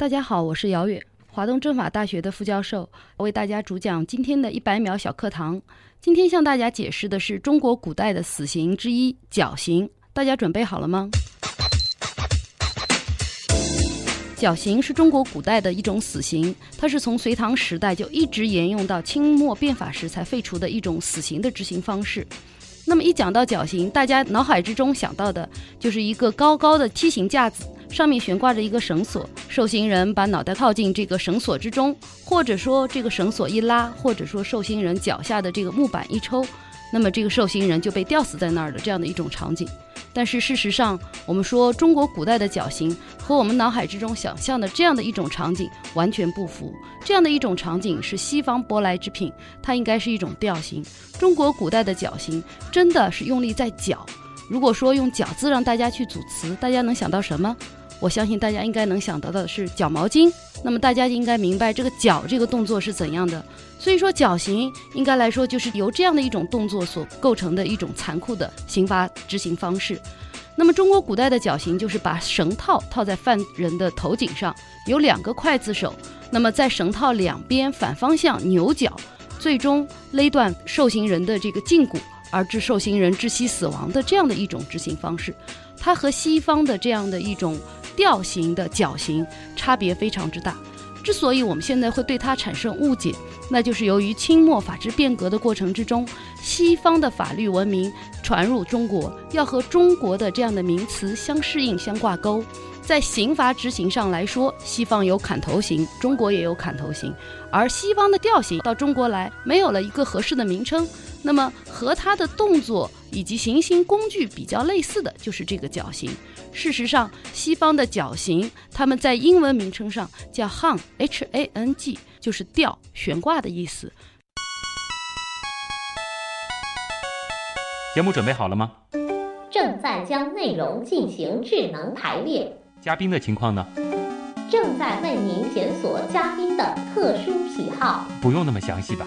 大家好，我是姚远，华东政法大学的副教授，为大家主讲今天的一百秒小课堂。今天向大家解释的是中国古代的死刑之一——绞刑。大家准备好了吗？绞刑是中国古代的一种死刑，它是从隋唐时代就一直沿用到清末变法时才废除的一种死刑的执行方式。那么一讲到绞刑，大家脑海之中想到的就是一个高高的梯形架子，上面悬挂着一个绳索，受刑人把脑袋靠进这个绳索之中，或者说这个绳索一拉，或者说受刑人脚下的这个木板一抽，那么这个受刑人就被吊死在那儿的这样的一种场景。但是事实上，我们说中国古代的绞刑和我们脑海之中想象的这样的一种场景完全不符。这样的一种场景是西方舶来之品，它应该是一种吊刑。中国古代的绞刑真的是用力在绞。如果说用“绞”字让大家去组词，大家能想到什么？我相信大家应该能想得到的是绞毛巾。那么大家应该明白这个绞这个动作是怎样的。所以说绞刑应该来说就是由这样的一种动作所构成的一种残酷的刑罚执行方式。那么中国古代的绞刑就是把绳套套在犯人的头颈上，有两个刽子手，那么在绳套两边反方向扭绞，最终勒断受刑人的这个胫骨，而致受刑人窒息死亡的这样的一种执行方式。它和西方的这样的一种吊刑的绞刑差别非常之大。之所以我们现在会对它产生误解，那就是由于清末法制变革的过程之中，西方的法律文明传入中国，要和中国的这样的名词相适应、相挂钩。在刑罚执行上来说，西方有砍头刑，中国也有砍头刑，而西方的吊刑到中国来没有了一个合适的名称。那么和它的动作以及行星工具比较类似的就是这个绞刑。事实上，西方的绞刑，他们在英文名称上叫 hang，h-a-n-g，就是吊、悬挂的意思。节目准备好了吗？正在将内容进行智能排列。嘉宾的情况呢？正在为您检索嘉宾的特殊喜好。不用那么详细吧？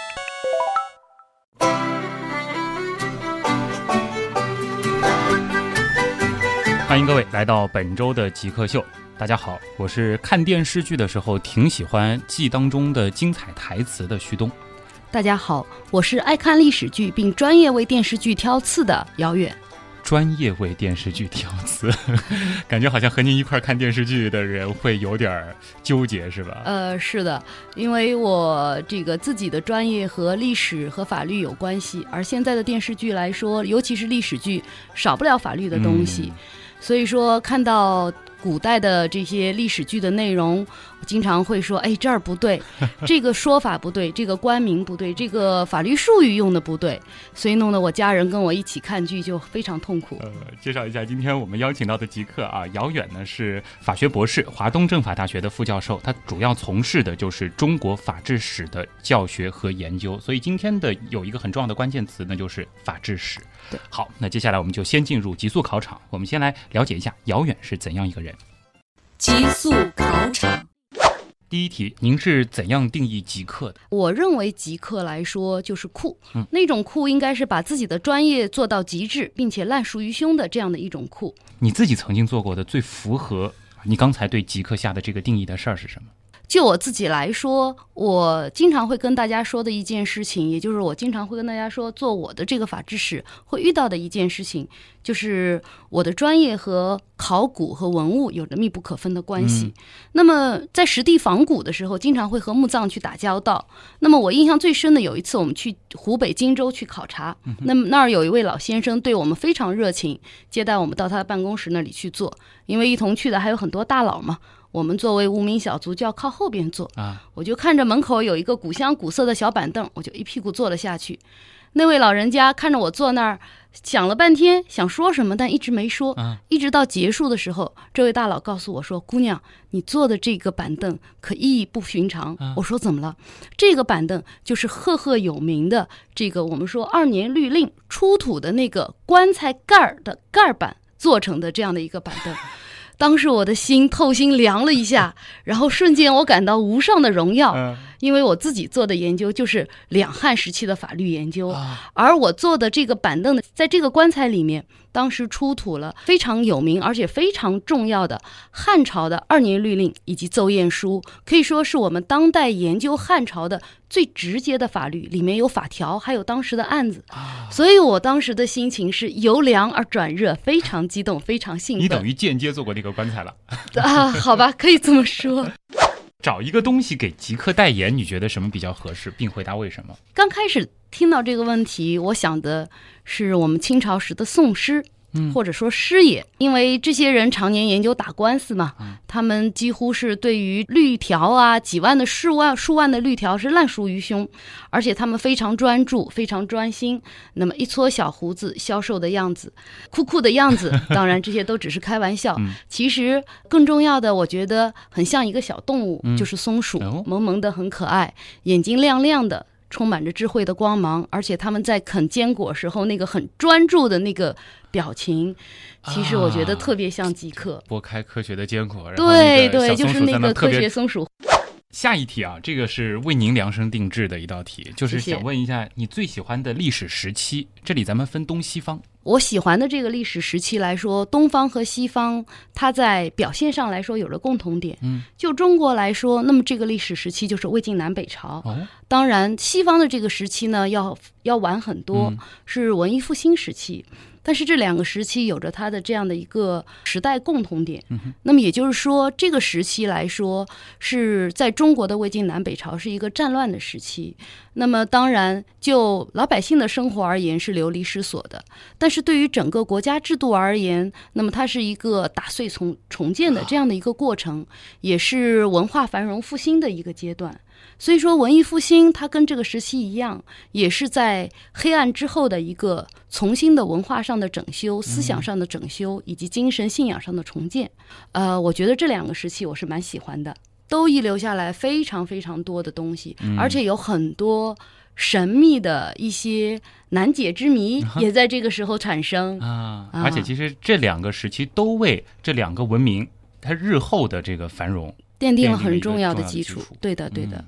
欢迎各位来到本周的极客秀。大家好，我是看电视剧的时候挺喜欢记当中的精彩台词的旭东。大家好，我是爱看历史剧并专业为电视剧挑刺的姚远。专业为电视剧挑刺，感觉好像和您一块看电视剧的人会有点纠结，是吧？呃，是的，因为我这个自己的专业和历史和法律有关系，而现在的电视剧来说，尤其是历史剧，少不了法律的东西，所以说看到。古代的这些历史剧的内容，经常会说：“哎，这儿不对，这个说法不对，这个官名不对，这个法律术语用的不对。”所以弄得我家人跟我一起看剧就非常痛苦。呃，介绍一下，今天我们邀请到的极客啊，姚远呢是法学博士，华东政法大学的副教授，他主要从事的就是中国法制史的教学和研究。所以今天的有一个很重要的关键词，那就是法制史。对，好，那接下来我们就先进入极速考场，我们先来了解一下姚远是怎样一个人。极速考场，第一题，您是怎样定义极客的？我认为极客来说就是酷，嗯，那种酷应该是把自己的专业做到极致，并且烂熟于胸的这样的一种酷。你自己曾经做过的最符合你刚才对极客下的这个定义的事儿是什么？就我自己来说，我经常会跟大家说的一件事情，也就是我经常会跟大家说，做我的这个法制史会遇到的一件事情，就是我的专业和考古和文物有着密不可分的关系。那么在实地仿古的时候，经常会和墓葬去打交道。那么我印象最深的有一次，我们去湖北荆州去考察，那么那儿有一位老先生对我们非常热情，接待我们到他的办公室那里去坐，因为一同去的还有很多大佬嘛。我们作为无名小卒就要靠后边坐啊！我就看着门口有一个古香古色的小板凳，我就一屁股坐了下去。那位老人家看着我坐那儿，想了半天想说什么，但一直没说。啊一直到结束的时候，这位大佬告诉我说：“姑娘，你坐的这个板凳可意义不寻常。啊我说：“怎么了？”这个板凳就是赫赫有名的这个我们说二年律令出土的那个棺材盖儿的盖板做成的这样的一个板凳。当时我的心透心凉了一下，然后瞬间我感到无上的荣耀，嗯因为我自己做的研究就是两汉时期的法律研究。啊而我做的这个板凳的，在这个棺材里面，当时出土了非常有名而且非常重要的汉朝的二年律令以及奏验书，可以说是我们当代研究汉朝的最直接的法律，里面有法条，还有当时的案子。所以我当时的心情是由凉而转热，非常激动，非常兴奋。你等于间接做过那个棺材了。啊，好吧，可以这么说。找一个东西给极客代言，你觉得什么比较合适，并回答为什么？刚开始听到这个问题，我想的是我们清朝时的宋诗，嗯或者说师爷，因为这些人常年研究打官司嘛，嗯他们几乎是对于律条啊，几万的数万数万的律条是烂熟于胸，而且他们非常专注，非常专心。那么一撮小胡子消瘦的样子，酷酷的样子，当然这些都只是开玩笑。嗯其实更重要的，我觉得很像一个小动物，嗯就是松鼠，哦萌萌的，很可爱，眼睛亮亮的。充满着智慧的光芒，而且他们在啃坚果时候那个很专注的那个表情，其实我觉得啊特别像极客。剥开科学的坚果，对对，就是那个科学。松鼠。下一题啊，这个是为您量身定制的一道题，就是想问一下你最喜欢的历史时期。这里咱们分东西方。我喜欢的这个历史时期来说，东方和西方，它在表现上来说有了共同点。嗯，就中国来说，那么这个历史时期就是魏晋南北朝。哦，当然，西方的这个时期呢，要要晚很多，嗯是文艺复兴时期。但是这两个时期有着它的这样的一个时代共同点。嗯那么也就是说，这个时期来说是在中国的魏晋南北朝是一个战乱的时期。那么当然，就老百姓的生活而言是流离失所的，但是对于整个国家制度而言，那么它是一个打碎重重建的这样的一个过程，也是文化繁荣复兴的一个阶段。所以说，文艺复兴它跟这个时期一样，也是在黑暗之后的一个重新的文化上的整修、思想上的整修以及精神信仰上的重建。呃，我觉得这两个时期我是蛮喜欢的，都遗留下来非常非常多的东西，而且有很多神秘的一些难解之谜 也在这个时候产生。啊，啊而且其实这两个时期都为这两个文明它日后的这个繁荣，奠定了很重要的基础基础。对的，对的。嗯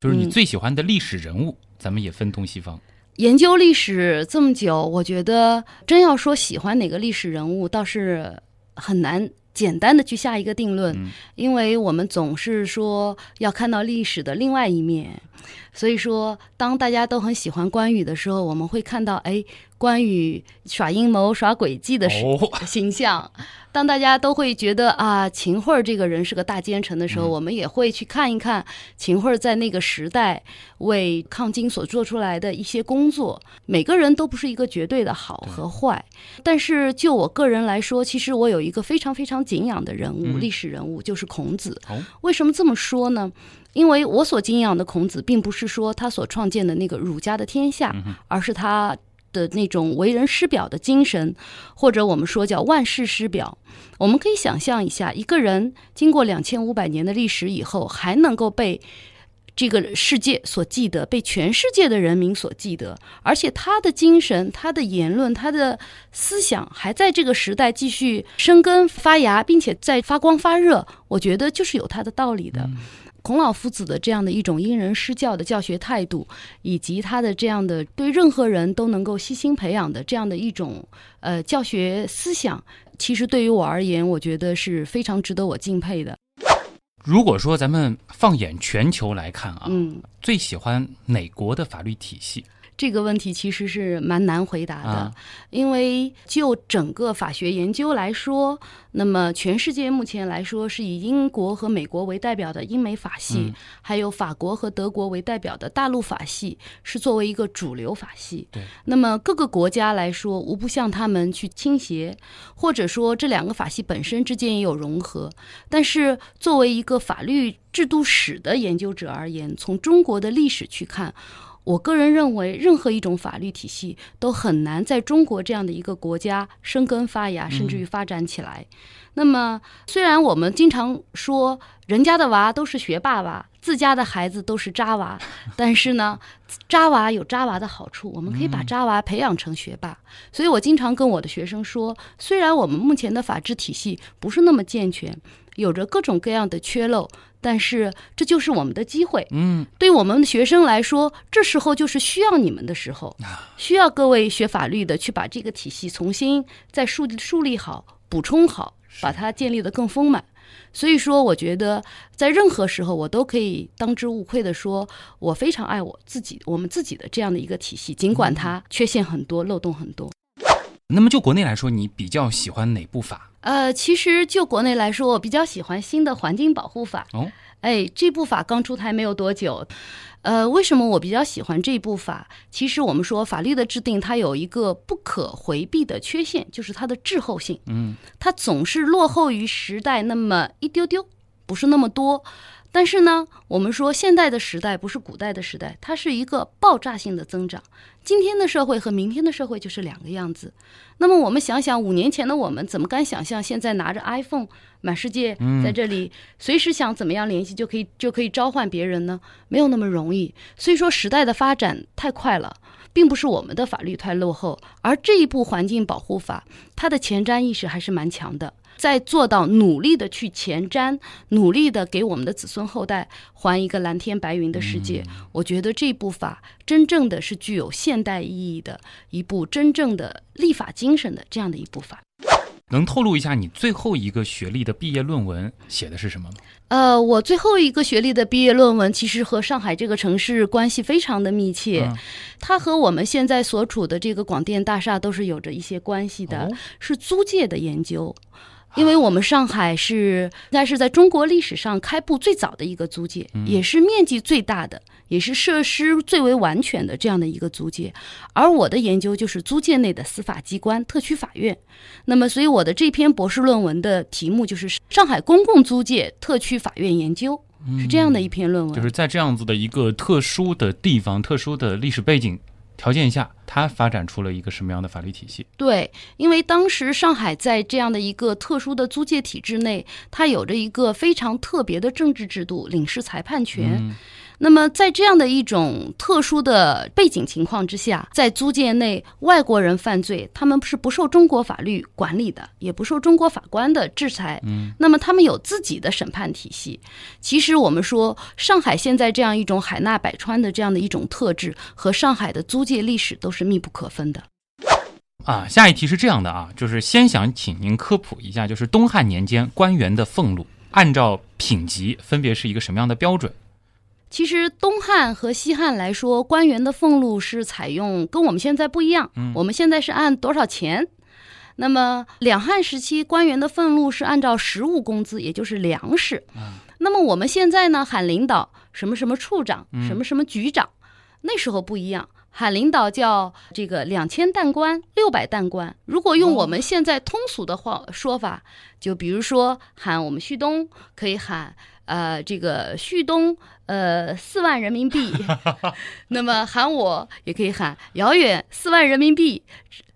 就是你嗯最喜欢的历史人物，咱们也分东西方。研究历史这么久，我觉得真要说喜欢哪个历史人物，倒是很难简单的去下一个定论，嗯因为我们总是说要看到历史的另外一面。所以说，当大家都很喜欢关羽的时候，我们会看到，哎，关羽耍阴谋、耍诡计的 形象。当大家都会觉得啊，秦桧儿这个人是个大奸臣的时候，嗯我们也会去看一看秦桧儿在那个时代为抗金所做出来的一些工作。每个人都不是一个绝对的好和坏，但是就我个人来说，其实我有一个非常非常敬仰的人物，嗯历史人物就是孔子。哦为什么这么说呢？因为我所敬仰的孔子，并不是说他所创建的那个儒家的天下，嗯而是他的那种为人师表的精神，或者我们说叫万世师表。我们可以想象一下，一个人经过两千五百年的历史以后，还能够被这个世界所记得，被全世界的人民所记得，而且他的精神、他的言论、他的思想还在这个时代继续生根发芽，并且在发光发热，我觉得就是有他的道理的。孔老夫子的这样的一种因人施教的教学态度，以及他的这样的对任何人都能够悉心培养的这样的一种呃教学思想，其实对于我而言，我觉得是非常值得我敬佩的。如果说咱们放眼全球来看啊，嗯，最喜欢哪国的法律体系？这个问题其实是蛮难回答的，啊因为就整个法学研究来说，那么全世界目前来说是以英国和美国为代表的英美法系，嗯还有法国和德国为代表的大陆法系，是作为一个主流法系。对，那么各个国家来说，无不向他们去倾斜，或者说这两个法系本身之间也有融合。但是作为一个法律制度史的研究者而言，从中国的历史去看，我个人认为，任何一种法律体系都很难在中国这样的一个国家生根发芽，甚至于发展起来。那么，虽然我们经常说人家的娃都是学霸娃，自家的孩子都是渣娃，但是呢，渣娃有渣娃的好处，我们可以把渣娃培养成学霸。所以我经常跟我的学生说，虽然我们目前的法治体系不是那么健全，有着各种各样的缺漏，但是这就是我们的机会。嗯，对我们的学生来说，这时候就是需要你们的时候，需要各位学法律的去把这个体系重新再树树立好、补充好，把它建立得更丰满。所以说，我觉得在任何时候，我都可以当之无愧的说，我非常爱我自己，我们自己的这样的一个体系，尽管它缺陷很多、漏洞很多。那么就国内来说，你比较喜欢哪部法？呃，其实就国内来说，我比较喜欢新的环境保护法。哦，哎，这部法刚出台没有多久。呃，为什么我比较喜欢这部法？其实我们说法律的制定，它有一个不可回避的缺陷，就是它的滞后性。嗯，它总是落后于时代那么一丢丢，不是那么多。但是呢，我们说现代的时代不是古代的时代，它是一个爆炸性的增长。今天的社会和明天的社会就是两个样子。那么我们想想，五年前的我们怎么敢想象现在拿着 iPhone 满世界在这里，随时想怎么样联系就可以就可以召唤别人呢？没有那么容易。所以说时代的发展太快了，并不是我们的法律太落后，而这一部环境保护法，它的前瞻意识还是蛮强的。在做到努力的去前瞻，努力的给我们的子孙后代还一个蓝天白云的世界。我觉得这部法真正的是具有现代意义的一部真正的立法精神的这样的一部法。能透露一下你最后一个学历的毕业论文写的是什么吗？呃，我最后一个学历的毕业论文其实和上海这个城市关系非常的密切，嗯它和我们现在所处的这个广电大厦都是有着一些关系的，哦是租界的研究。因为我们上海是应该是在中国历史上开埠最早的一个租界，也是面积最大的，也是设施最为完全的这样的一个租界。而我的研究就是租界内的司法机关、特区法院。那么，所以我的这篇博士论文的题目就是《上海公共租界特区法院研究》，是这样的一篇论文。就是在这样子的一个特殊的地方、特殊的历史背景条件下，它发展出了一个什么样的法律体系？对，因为当时上海在这样的一个特殊的租界体制内，它有着一个非常特别的政治制度——领事裁判权。嗯那么，在这样的一种特殊的背景情况之下，在租界内，外国人犯罪，他们是不受中国法律管理的，也不受中国法官的制裁。嗯，那么他们有自己的审判体系。其实我们说，上海现在这样一种海纳百川的这样的一种特质，和上海的租界历史都是密不可分的。啊，下一题是这样的啊，就是先想请您科普一下，就是东汉年间官员的俸禄按照品级分别是一个什么样的标准？其实东汉和西汉来说，官员的俸禄是采用跟我们现在不一样。嗯我们现在是按多少钱？那么两汉时期官员的俸禄是按照实物工资，也就是粮食。那么我们现在呢，喊领导什么什么处长，什么什么局长，那时候不一样。喊领导叫这个两千担官、六百担官。如果用我们现在通俗的话说法，就比如说喊我们旭东，可以喊呃这个旭东呃四万人民币，那么喊我也可以喊遥远四万人民币，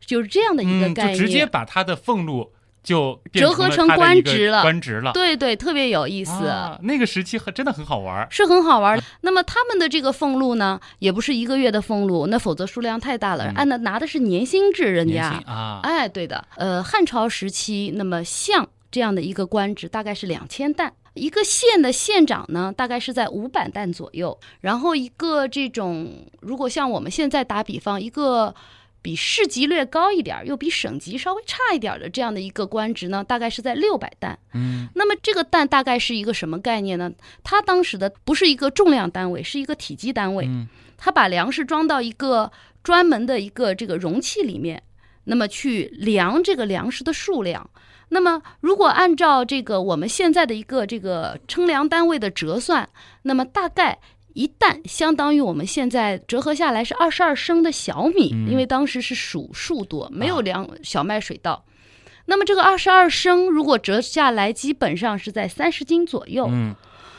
就是这样的一个嗯，概念。就直接把他的俸禄就折合成官职了官职了。对对，特别有意思。啊，那个时期很真的很好玩儿。是很好玩儿。那么他们的这个俸禄呢，也不是一个月的俸禄，那否则数量太大了。嗯按的拿的是年薪制，人家啊，哎，对的，呃，汉朝时期，那么相这样的一个官职大概是两千担，一个县的县长呢，大概是在五百担左右。然后一个这种，如果像我们现在打比方，一个比市级略高一点儿，又比省级稍微差一点儿的这样的一个官职呢，大概是在六百担。嗯，那么这个担大概是一个什么概念呢？它当时的不是一个重量单位，是一个体积单位。嗯它把粮食装到一个专门的一个这个容器里面，那么去量这个粮食的数量。那么如果按照这个我们现在的一个这个称量单位的折算，那么大概。一担相当于我们现在折合下来是二十二升的小米，嗯因为当时是数数多，没有啊量小麦水稻。那么这个二十二升如果折下来，基本上是在三十斤左右。嗯，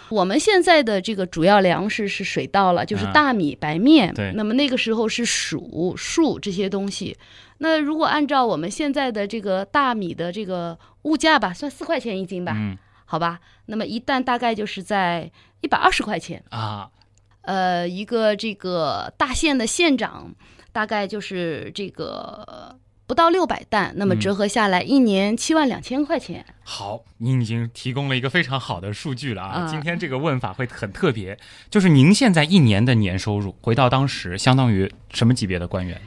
我们现在的这个主要粮食是水稻了，就是啊大米、白面。对那么那个时候是黍、树这些东西。那如果按照我们现在的这个大米的这个物价吧，算四块钱一斤吧，嗯好吧？那么一担大概就是在一百二十块钱。啊，呃，一个这个大县的县长，大概就是这个不到六百担，那么嗯折合下来一年七万两千块钱。好，您已经提供了一个非常好的数据了啊！啊今天这个问法会很特别，就是您现在一年的年收入，回到当时相当于什么级别的官员？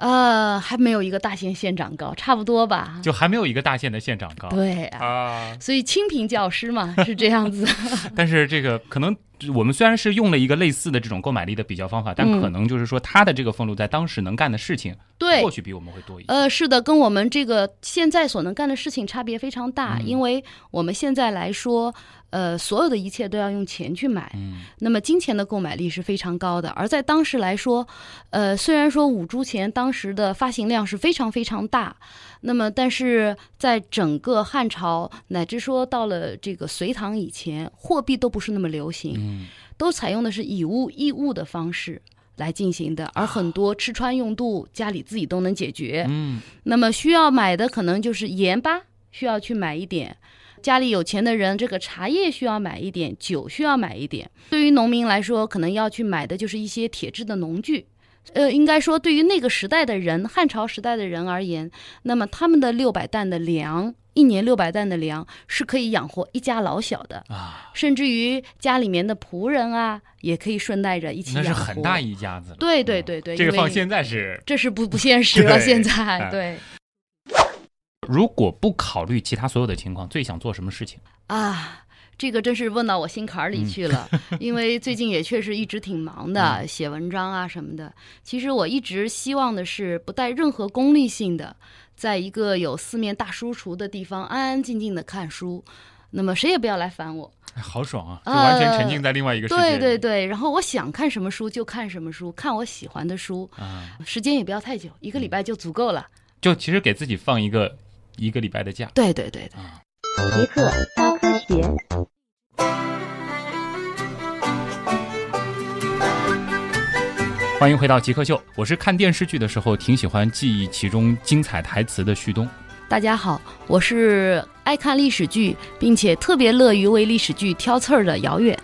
呃，还没有一个大县县长高，差不多吧？就还没有一个大县的县长高。对啊，啊，所以清贫教师嘛是这样子。但是这个可能我们虽然是用了一个类似的这种购买力的比较方法，但嗯可能就是说他的这个俸禄在当时能干的事情，对或，许比我们会多一些。呃，是的，跟我们这个现在所能干的事情差别非常大，嗯因为我们现在来说，呃，所有的一切都要用钱去买，嗯那么金钱的购买力是非常高的。而在当时来说，呃，虽然说五铢钱当时的发行量是非常非常大，那么但是在整个汉朝乃至说到了这个隋唐以前，货币都不是那么流行，嗯都采用的是以物易物的方式。来进行的，而很多吃穿用度家里自己都能解决。嗯那么需要买的可能就是盐巴，需要去买一点。家里有钱的人，这个茶叶需要买一点，酒需要买一点。对于农民来说，可能要去买的就是一些铁制的农具。呃，应该说，对于那个时代的人，汉朝时代的人而言，那么他们的六百担的粮，一年六百担的粮是可以养活一家老小的，啊，甚至于家里面的仆人啊，也可以顺带着一起那养活。是很大一家子。对对嗯对对，这个放现在是，这是不不现实了。现哎在对。如果不考虑其他所有的情况，最想做什么事情？啊，这个真是问到我心坎儿里去了，因为最近也确实一直挺忙的，写文章啊什么的。其实我一直希望的是不带任何功利性的，在一个有四面大书橱的地方安安静静的看书。那么谁也不要来烦我，哎好爽啊！就完全沉浸在另外一个世界里。对对对。然后我想看什么书就看什么书，看我喜欢的书，啊，时间也不要太久，一个礼拜就足够了。就其实给自己放一个一个礼拜的假。对对对对。啊，极客高科学。欢迎回到极客秀，我是看电视剧的时候挺喜欢记忆其中精彩台词的旭东。大家好，我是爱看历史剧，并且特别乐于为历史剧挑刺儿的姚远。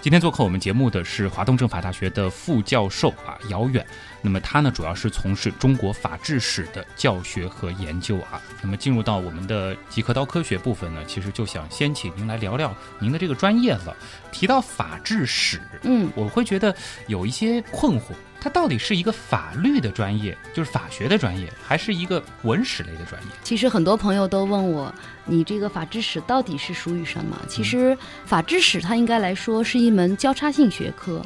今天做客我们节目的是华东政法大学的副教授啊姚远，那么他呢主要是从事中国法制史的教学和研究啊。那么进入到我们的极客刀科学部分呢，其实就想先请您来聊聊您的这个专业了。提到法制史，嗯，我会觉得有一些困惑，它到底是一个法律的专业，就是法学的专业，还是一个文史类的专业？其实很多朋友都问我，你这个法制史到底是属于什么？其实法制史它应该来说是一门交叉性学科，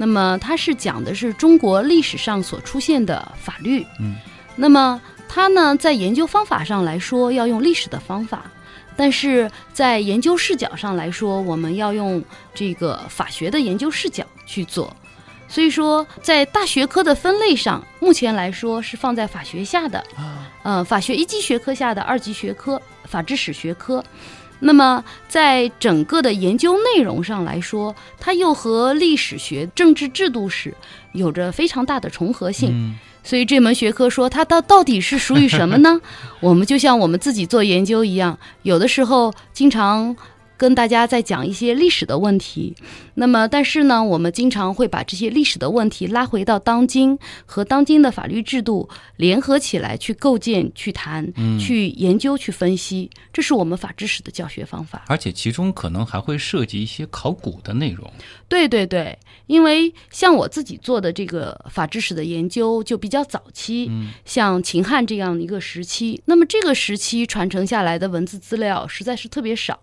那么它是讲的是中国历史上所出现的法律。嗯，那么它呢，在研究方法上来说要用历史的方法。但是在研究视角上来说，我们要用这个法学的研究视角去做。所以说，在大学科的分类上，目前来说是放在法学下的。啊，呃，法学一级学科下的二级学科法制史学科。那么，在整个的研究内容上来说，它又和历史学、政治制度史有着非常大的重合性。嗯所以这门学科说它到到底是属于什么呢？我们就像我们自己做研究一样，有的时候经常跟大家在讲一些历史的问题。那么，但是呢，我们经常会把这些历史的问题拉回到当今，和当今的法律制度联合起来去构建、去谈、嗯去研究、去分析，这是我们法制史的教学方法。而且其中可能还会涉及一些考古的内容。对对对，因为像我自己做的这个法制史的研究就比较早期，嗯像秦汉这样一个时期，那么这个时期传承下来的文字资料实在是特别少。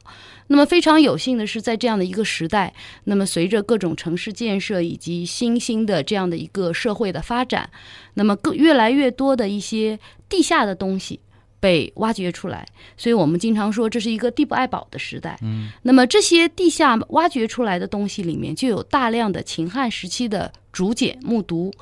那么非常有幸的是，在这样的一个时代，那么随着各种城市建设以及新兴的这样的一个社会的发展，那么更越来越多的一些地下的东西被挖掘出来，所以我们经常说这是一个地不爱宝的时代。嗯，那么这些地下挖掘出来的东西里面，就有大量的秦汉时期的竹简木牍，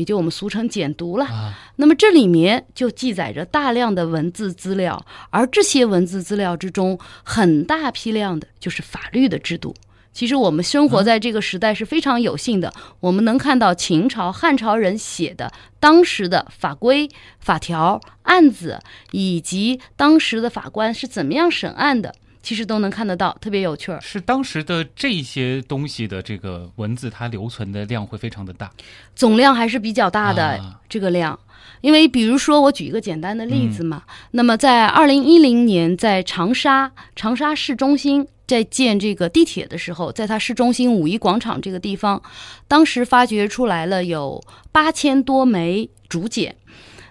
也就我们俗称简牍了。啊，那么这里面就记载着大量的文字资料，而这些文字资料之中，很大批量的就是法律的制度。其实我们生活在这个时代是非常有幸的，我们能看到秦朝、汉朝人写的当时的法规、法条、案子，以及当时的法官是怎么样审案的，其实都能看得到，特别有趣儿。是当时的这些东西的这个文字，它留存的量会非常的大。总量还是比较大的、啊这个量。因为比如说，我举一个简单的例子嘛，那么在二零一零年，在长沙长沙市中心在建这个地铁的时候，在它市中心五一广场这个地方，当时发掘出来了有八千多枚竹简。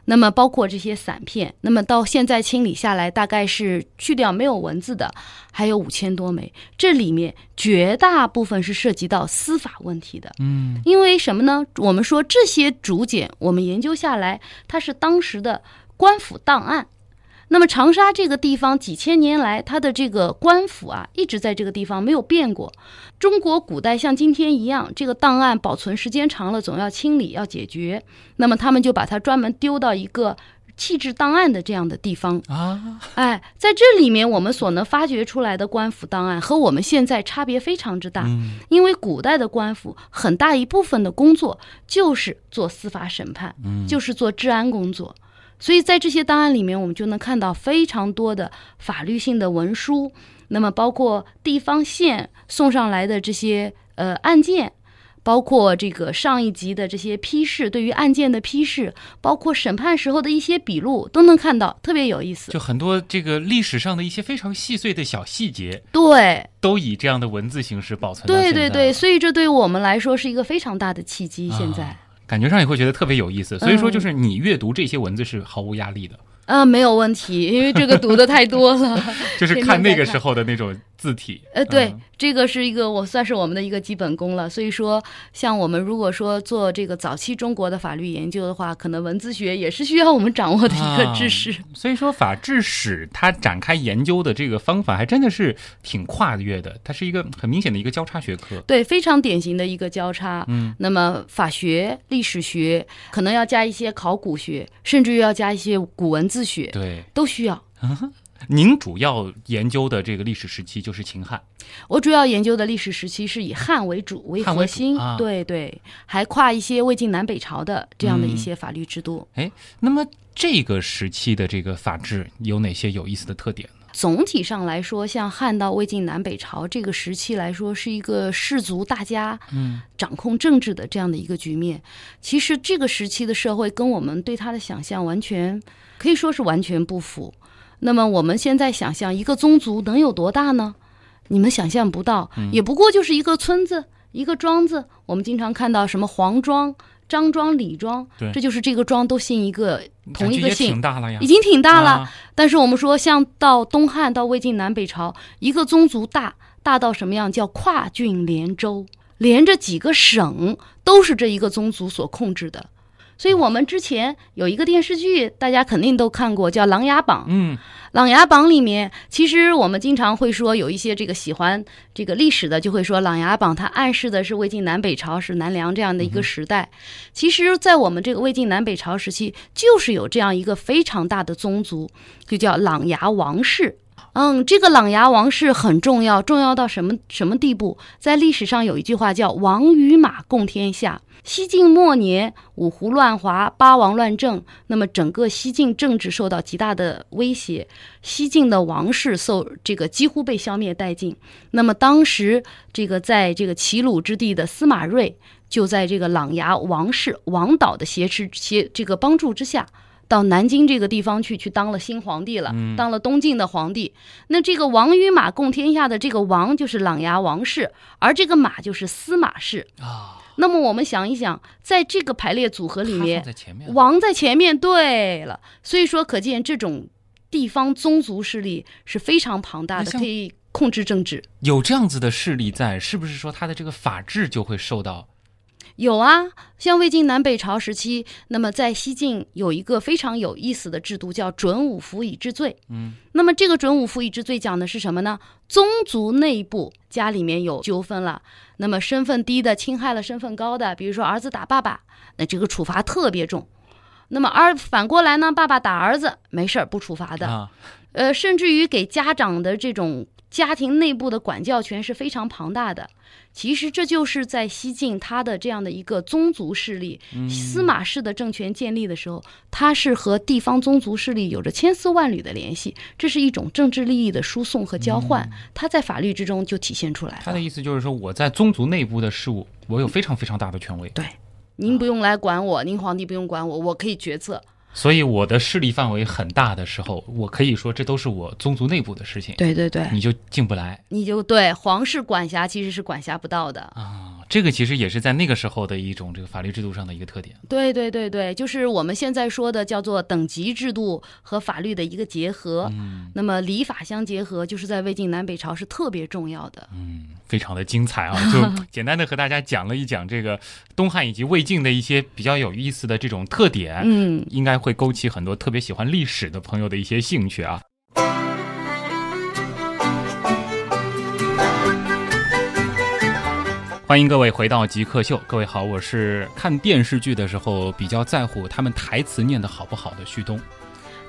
那么包括这些散片，那么到现在清理下来，大概是去掉没有文字的，还有五千多枚。这里面绝大部分是涉及到司法问题的。嗯，因为什么呢？我们说这些竹简，我们研究下来，它是当时的官府档案。那么长沙这个地方几千年来，它的这个官府啊，一直在这个地方没有变过。中国古代像今天一样，这个档案保存时间长了，总要清理要解决。那么他们就把它专门丢到一个弃置档案的这样的地方。啊，哎，在这里面我们所能发掘出来的官府档案和我们现在差别非常之大。嗯因为古代的官府很大一部分的工作就是做司法审判，嗯就是做治安工作，所以在这些档案里面，我们就能看到非常多的法律性的文书，那么包括地方县送上来的这些呃案件。包括这个上一级的这些批示，对于案件的批示，包括审判时候的一些笔录，都能看到，特别有意思。就很多这个历史上的一些非常细碎的小细节，对，都以这样的文字形式保存对对对，所以这对于我们来说是一个非常大的契机。现在。啊感觉上也会觉得特别有意思。所以说，嗯就是你阅读这些文字是毫无压力的，啊，没有问题，因为这个读的太多了。就是看那个时候的那种字体。呃，对，嗯这个是一个我算是我们的一个基本功了。所以说，像我们如果说做这个早期中国的法律研究的话，可能文字学也是需要我们掌握的一个知识。所以说，法制史它展开研究的这个方法还真的是挺跨越的，它是一个很明显的一个交叉学科。对，非常典型的一个交叉。嗯，那么法学、历史学可能要加一些考古学，甚至于要加一些古文字学，对。都需要。您主要研究的这个历史时期就是秦汉，我主要研究的历史时期是以汉为主为核心，啊对对，还跨一些魏晋南北朝的这样的一嗯些法律制度。哎那么这个时期的这个法制有哪些有意思的特点呢？总体上来说，像汉到魏晋南北朝这个时期来说，是一个氏族大家嗯掌控政治的这样的一个局面。其实这个时期的社会跟我们对它的想象完全可以说是完全不符。那么我们现在想象一个宗族能有多大呢？你们想象不到，也不过就是一个村子、一个庄子。我们经常看到什么黄庄、张庄、李庄，这就是这个庄都姓一个同一个姓挺，大了呀，已经挺大了。啊但是我们说，像到东汉到魏晋南北朝，一个宗族大大到什么样？叫跨郡连州，连着几个省都是这一个宗族所控制的。所以我们之前有一个电视剧，大家肯定都看过，叫《琅琊榜》。嗯，《琅琊榜》里面，其实我们经常会说，有一些这个喜欢这个历史的，就会说《琅琊榜》它暗示的是魏晋南北朝是南梁这样的一个时代。其实，在我们这个魏晋南北朝时期，就是有这样一个非常大的宗族，就叫琅琊王氏。嗯，这个琅琊王氏很重要，重要到什么什么地步？在历史上有一句话叫“王与马共天下”。西晋末年，五胡乱华，八王乱政，那么整个西晋政治受到极大的威胁，西晋的王室受这个几乎被消灭殆尽。那么当时这个在这个齐鲁之地的司马睿，就在这个琅琊王氏王导的挟持挟这个帮助之下。到南京这个地方去，去当了新皇帝了，嗯当了东晋的皇帝。那这个王与马共天下的这个王就是琅琊王氏，而这个马就是司马氏。啊，那么我们想一想，在这个排列组合里面，在前面，王在前面，对了，所以说可见这种地方宗族势力是非常庞大的，可以控制政治。有这样子的势力在，是不是说他的这个法治就会受到有啊，像魏晋南北朝时期，那么在西晋有一个非常有意思的制度，叫准五服以治罪。嗯，那么这个准五服以治罪讲的是什么呢？宗族内部家里面有纠纷了，那么身份低的侵害了身份高的，比如说儿子打爸爸，那这个处罚特别重。那么而反过来呢，爸爸打儿子没事儿不处罚的，啊？呃，甚至于给家长的这种家庭内部的管教权是非常庞大的。其实这就是在西晋他的这样的一个宗族势力，司马氏的政权建立的时候，它是和地方宗族势力有着千丝万缕的联系，这是一种政治利益的输送和交换，它在法律之中就体现出来了。他的意思就是说，我在宗族内部的事务，我有非常非常大的权威。对，您不用来管我，您皇帝不用管我，我可以决策。所以我的势力范围很大的时候，我可以说这都是我宗族内部的事情，对对对，你就进不来你就对皇室管辖其实是管辖不到的。啊。这个其实也是在那个时候的一种这个法律制度上的一个特点。对对对对，就是我们现在说的叫做等级制度和法律的一个结合。嗯那么礼法相结合，就是在魏晋南北朝是特别重要的。嗯，非常的精彩啊！就 简单的和大家讲了一讲这个东汉以及魏晋的一些比较有意思的这种特点，嗯，应该会勾起很多特别喜欢历史的朋友的一些兴趣啊。欢迎各位回到极客秀，各位好，我是看电视剧的时候比较在乎他们台词念的好不好的旭东。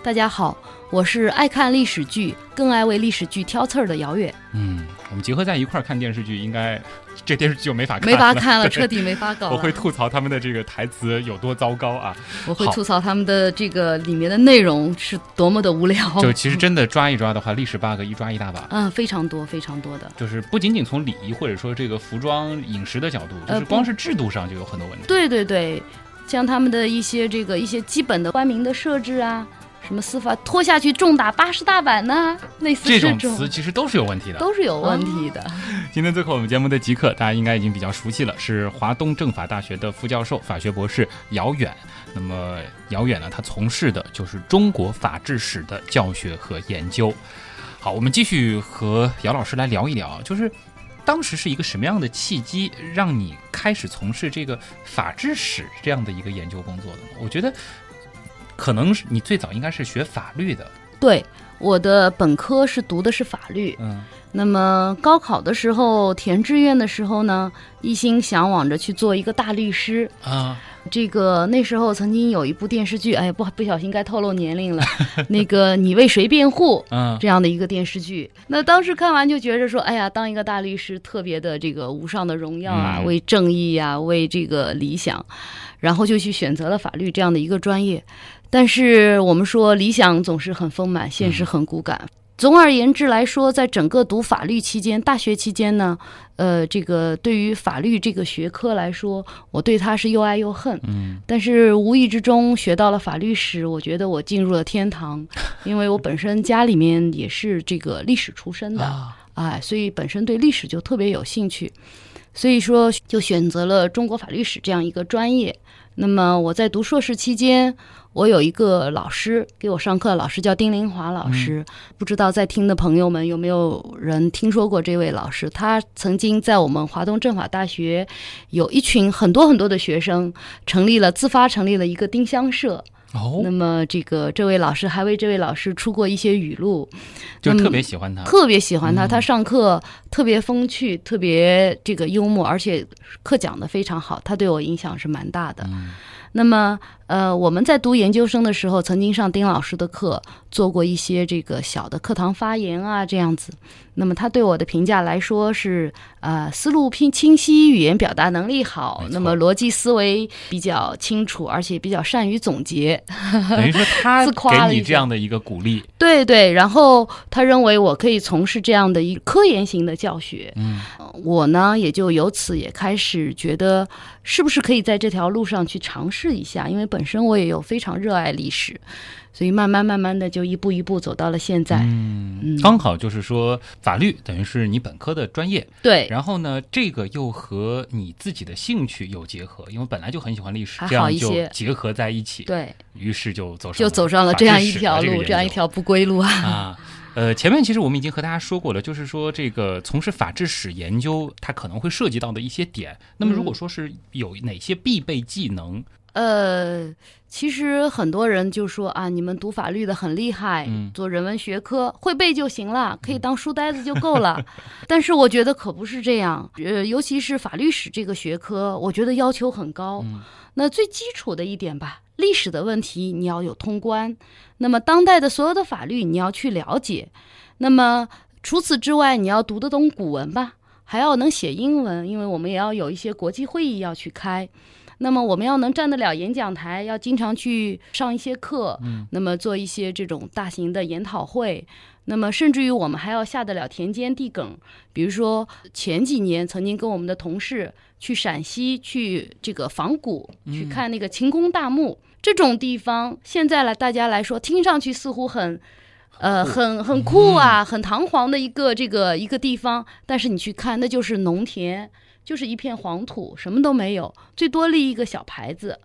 大家好，我是爱看历史剧，更爱为历史剧挑刺儿的姚远。嗯，我们结合在一块儿看电视剧，应该这电视剧就没法看没法看了，彻底没法搞。我会吐槽他们的这个台词有多糟糕啊！我会吐槽他们的这个里面的内容是多么的无聊。就其实真的抓一抓的话，历史 bug 一抓一大把。嗯，非常多非常多的。就是不仅仅从礼仪或者说这个服装饮食的角度，就呃是光是制度上就有很多问题。对对对，像他们的一些这个一些基本的官名的设置啊，什么司法拖下去重打八十大板呢、类似这这种词其实都是有问题的。都是有问题的。今天最后我们节目的极客，大家应该已经比较熟悉了，是华东政法大学的副教授、法学博士姚远。那么姚远呢，他从事的就是中国法治史的教学和研究。好，我们继续和姚老师来聊一聊啊，就是当时是一个什么样的契机，让你开始从事这个法治史这样的一个研究工作的呢？我觉得可能是你最早应该是学法律的，对，我的本科是读的是法律，嗯。那么高考的时候填志愿的时候呢，一心向往着去做一个大律师。啊，这个那时候曾经有一部电视剧，哎，不不小心该透露年龄了，那个你为谁辩护？嗯。这样的一个电视剧，那当时看完就觉着说，哎呀，当一个大律师特别的这个无上的荣耀啊，嗯。为正义啊、为这个理想，然后就去选择了法律这样的一个专业。但是我们说理想总是很丰满，现实很骨感。总而言之来说，在整个读法律期间，大学期间呢，呃，这个对于法律这个学科来说，我对它是又爱又恨。嗯但是无意之中学到了法律史，我觉得我进入了天堂，因为我本身家里面也是这个历史出身的，啊，哎，所以本身对历史就特别有兴趣，所以说就选择了中国法律史这样一个专业。那么我在读硕士期间，我有一个老师给我上课，老师叫丁林华老师。不知道在听的朋友们有没有人听说过这位老师？他曾经在我们华东政法大学有一群很多很多的学生，成立了自发成立了一个丁香社。哦那，么这个这位老师还为这位老师出过一些语录，就特别喜欢他。特别喜欢他。嗯他上课特别风趣，特别这个幽默，而且课讲的非常好，他对我影响是蛮大的。嗯那么，呃，我们在读研究生的时候，曾经上丁老师的课，做过一些这个小的课堂发言啊，这样子。那么他对我的评价来说是，呃，思路拼清晰，语言表达能力好那么逻辑思维比较清楚，而且比较善于总结。等于说他 给你这样的一个鼓励，对对，然后他认为我可以从事这样的一科研型的教学，嗯我呢也就由此也开始觉得，是不是可以在这条路上去尝试一下？因为本身我也有非常热爱历史，所以慢慢慢慢的就一步一步走到了现在。嗯嗯，刚好就是说法律等于是你本科的专业，对，然后呢，这个又和你自己的兴趣有结合，因为本来就很喜欢历史，这样就结合在一起，对，于是就走上就走上了这样一条路，这样一条不归路啊。啊。呃，前面其实我们已经和大家说过了，就是说这个从事法制史研究，它可能会涉及到的一些点。那么如嗯果说是有哪些必备技能，呃，其实很多人就说啊，你们读法律的很厉害，嗯做人文学科会背就行了，可以当书呆子就够了。但是我觉得可不是这样，呃，尤其是法律史这个学科，我觉得要求很高。嗯那最基础的一点吧，历史的问题你要有通关，那么当代的所有的法律你要去了解，那么。除此之外，你要读得懂古文吧，还要能写英文，因为我们也要有一些国际会议要去开。那么我们要能站得了演讲台，要经常去上一些课，嗯，那么做一些这种大型的研讨会。那么甚至于我们还要下得了田间地梗，比如说前几年曾经跟我们的同事去陕西去这个仿古，去看那个秦宫大墓、这种地方，现在来大家来说，听上去似乎很。呃，很 很酷啊，很堂皇的一个这个一个地方，但是你去看，那就是农田，就是一片黄土，什么都没有，最多立一个小牌子。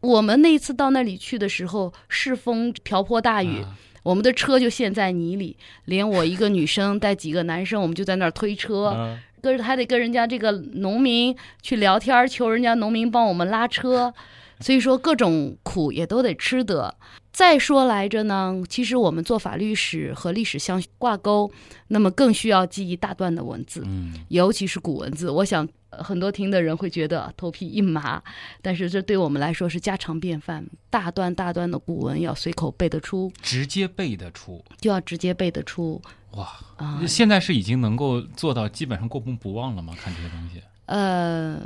我们那一次到那里去的时候，是风瓢泼大雨，啊我们的车就陷在泥里，连我一个女生带几个男生，我们就在那儿推车，啊跟还得跟人家这个农民去聊天，求人家农民帮我们拉车，所以说各种苦也都得吃得。再说来着呢，其实我们做法律史和历史相挂钩，那么更需要记一大段的文字，嗯，尤其是古文字。我想呃很多听的人会觉得头皮一麻，但是这对我们来说是家常便饭，大段大段的古文要随口背得出，直接背得出。就要直接背得出哇，啊。现在是已经能够做到基本上过目不忘了吗？看这些东西呃，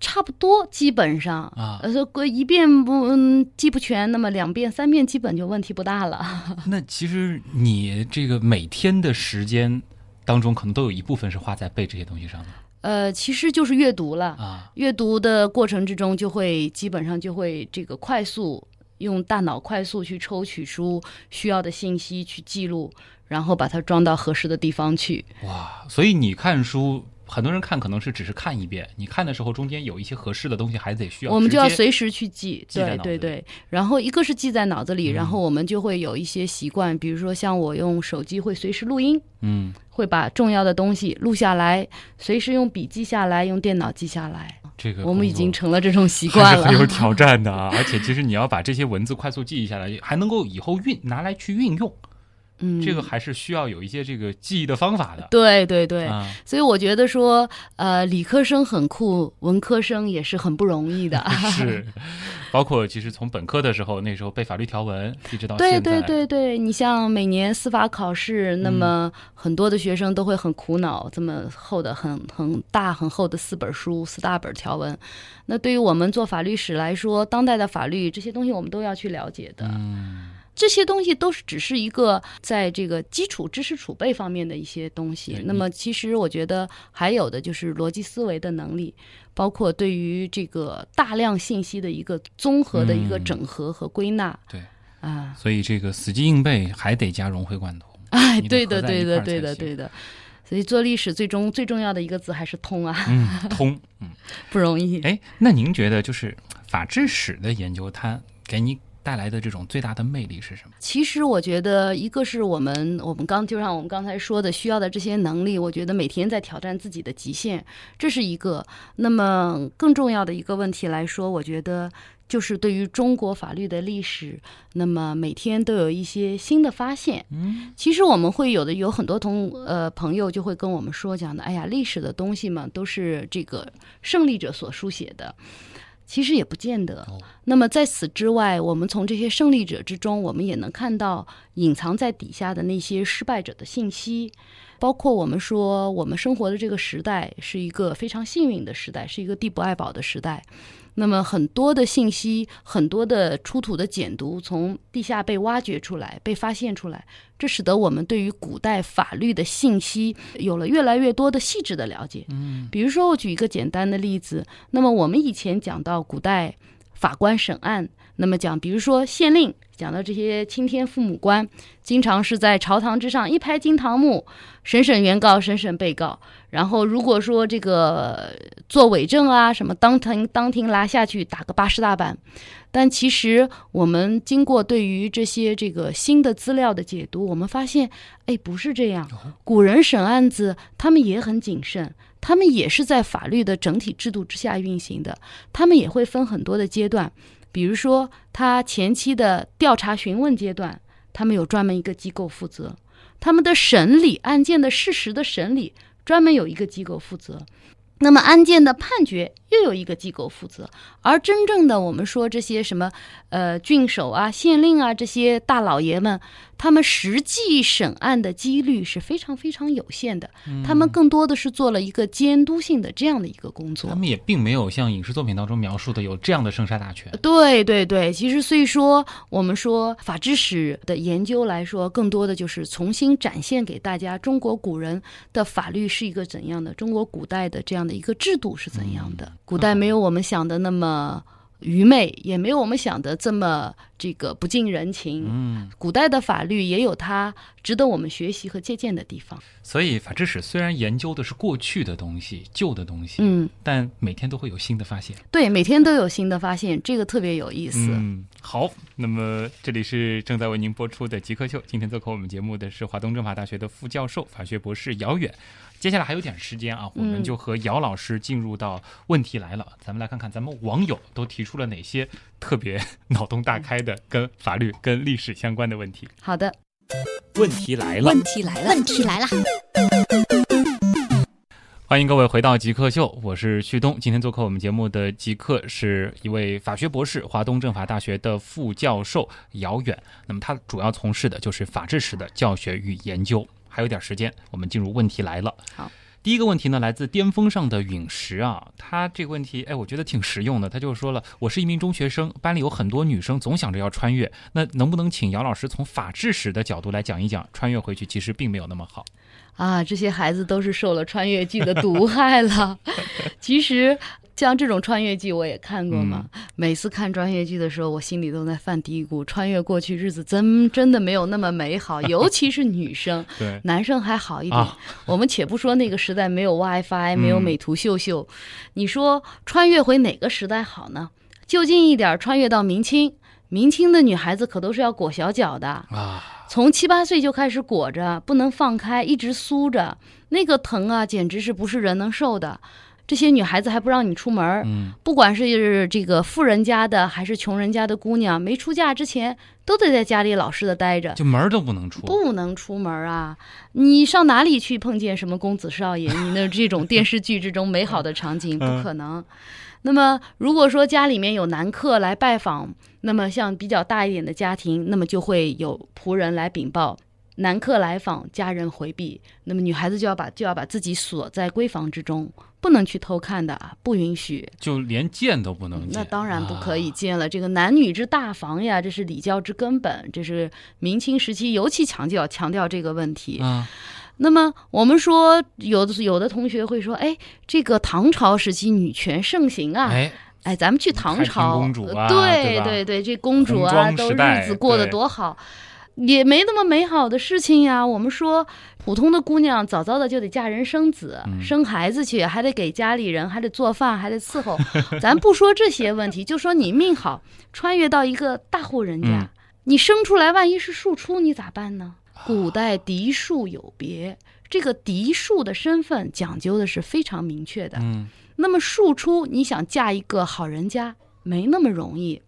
差不多，基本上啊呃，说过一遍不、嗯、记不全，那么两遍、三遍基本就问题不大了。那其实你这个每天的时间当中，可能都有一部分是花在背这些东西上的呃，其实就是阅读了。啊。阅读的过程之中，就会基本上就会这个快速用大脑快速去抽取出需要的信息去记录，然后把它装到合适的地方去。哇，所以你看书，很多人看可能是只是看一遍，你看的时候中间有一些合适的东西，还得需要我们就要随时去记，对对对。然后一个是记在脑子里，嗯然后我们就会有一些习惯，比如说像我用手机会随时录音。嗯，会把重要的东西录下来，随时用笔记下来，用电脑记下来。这个我们已经成了这种习惯了。是 很有挑战的啊！而且其实你要把这些文字快速记忆下来，还能够以后运拿来去运用，嗯，这个还是需要有一些这个记忆的方法的。对对对，啊，所以我觉得说，呃，理科生很酷，文科生也是很不容易的。是，包括其实从本科的时候，那时候背法律条文，一直到对现在，对对对，你像每年司法考试，那么很多的学生都会很苦恼，这么厚的、很很大、很厚的四本书、四大本条文。那对于我们做法律史来说，当代的法律这些东西我们都要去了解的。嗯，这些东西都是只是一个在这个基础知识储备方面的一些东西。那么，其实我觉得还有的就是逻辑思维的能力，包括对于这个大量信息的一个综合的一个嗯整合和归纳。对啊，所以这个死记硬背还得加融会贯通。哎，对的，对的，对的，对的。所以做历史最终最重要的一个字还是通啊，嗯，通。嗯不容易。哎，那您觉得就是法治史的研究，它给你带来的这种最大的魅力是什么？其实我觉得，一个是我们我们刚就像我们刚才说的，需要的这些能力，我觉得每天在挑战自己的极限，这是一个。那么更重要的一个问题来说，我觉得就是对于中国法律的历史，那么每天都有一些新的发现。嗯，其实我们会有的有很多同呃朋友就会跟我们说讲的，哎呀，历史的东西嘛，都是这个胜利者所书写的。其实也不见得。哦那么在此之外，我们从这些胜利者之中，我们也能看到隐藏在底下的那些失败者的信息。包括我们说，我们生活的这个时代是一个非常幸运的时代，是一个地不爱宝的时代。那么很多的信息，很多的出土的简牍从地下被挖掘出来、被发现出来，这使得我们对于古代法律的信息有了越来越多的细致的了解。嗯，比如说，我举一个简单的例子，那么我们以前讲到古代法官审案，那么讲，比如说县令，讲到这些青天父母官，经常是在朝堂之上一拍惊堂木，审审原告，审审被告。然后如果说这个做伪证啊，什么当庭当庭拿下去打个八十大板。但其实我们经过对于这些这个新的资料的解读，我们发现，哎，不是这样。古人审案子，他们也很谨慎，他们也是在法律的整体制度之下运行的，他们也会分很多的阶段，比如说他前期的调查询问阶段，他们有专门一个机构负责；他们的审理案件的事实的审理，专门有一个机构负责。那么案件的判决又有一个机构负责。而真正的我们说这些什么呃郡守啊、县令啊这些大老爷们，他们实际审案的几率是非常非常有限的，他们更多的是做了一个监督性的这样的一个工作他。们也并没有像影视作品当中描述的有这样的生杀大权。对对对，其实所以说，我们说法制史的研究来说，更多的就是重新展现给大家中国古人的法律是一个怎样的，中国古代的这样的一个制度是怎样的。古代没有我们想的那么愚昧，也没有我们想的这么这个不近人情。嗯，古代的法律也有它值得我们学习和借鉴的地方。所以法制史虽然研究的是过去的东西、旧的东西，嗯，但每天都会有新的发现。对，每天都有新的发现，这个特别有意思。嗯，好，那么这里是正在为您播出的《极客秀》，今天做客我们节目的是华东政法大学的副教授、法学博士姚远。接下来还有点时间啊，我们就和姚老师进入到问题来了。咱们来看看咱们网友都提出了哪些特别脑洞大开的跟法律、跟历史相关的问题。好的，问题来了，问题来了，问题来了，欢迎各位回到极客秀，我是旭东。今天做客我们节目的极客是一位法学博士，华东政法大学的副教授姚远。那么他主要从事的就是法治史的教学与研究。还有点时间，我们进入问题来了。好，第一个问题呢，来自巅峰上的陨石啊，他这个问题，哎，我觉得挺实用的。他就说了，我是一名中学生，班里有很多女生，总想着要穿越，那能不能请姚老师从法制史的角度来讲一讲，穿越回去其实并没有那么好？啊，这些孩子都是受了穿越剧的毒害了。其实，像这种穿越剧我也看过嘛。每次看穿越剧的时候，我心里都在犯嘀咕：穿越过去日子真真的没有那么美好，尤其是女生，对，男生还好一点。啊 我们且不说那个时代没有 WiFi，没有嗯美图秀秀，你说穿越回哪个时代好呢？就近一点，穿越到明清。明清的女孩子可都是要裹小脚的，啊，从七八岁就开始裹着，不能放开，一直酥着，那个疼啊，简直是不是人能受的。这些女孩子还不让你出门不管是这个富人家的还是穷人家的姑娘，没出嫁之前都得在家里老实的待着，就门都不能出。不能出门啊！你上哪里去碰见什么公子少爷？你那这种电视剧之中美好的场景不可能。那么，如果说家里面有男客来拜访，那么像比较大一点的家庭，那么就会有仆人来禀报。男客来访，家人回避，那么女孩子就要把就要把自己锁在闺房之中，不能去偷看的，不允许。就连见都不能见。那当然不可以啊见了。这个男女之大防呀，这是礼教之根本，这是明清时期尤其强调强调这个问题。啊，那么我们说，有的有的同学会说，哎，这个唐朝时期女权盛行啊，哎，哎，咱们去唐朝，公主对吧对对对，这公主啊，都日子过得多好。也没那么美好的事情呀。我们说，普通的姑娘早早的就得嫁人生子，嗯生孩子去，还得给家里人，还得做饭，还得伺候。咱不说这些问题，就说你命好，穿越到一个大户人家，嗯你生出来万一是庶出，你咋办呢？古代嫡庶有别，这个嫡庶的身份讲究的是非常明确的。嗯，那么庶出，你想嫁一个好人家，没那么容易。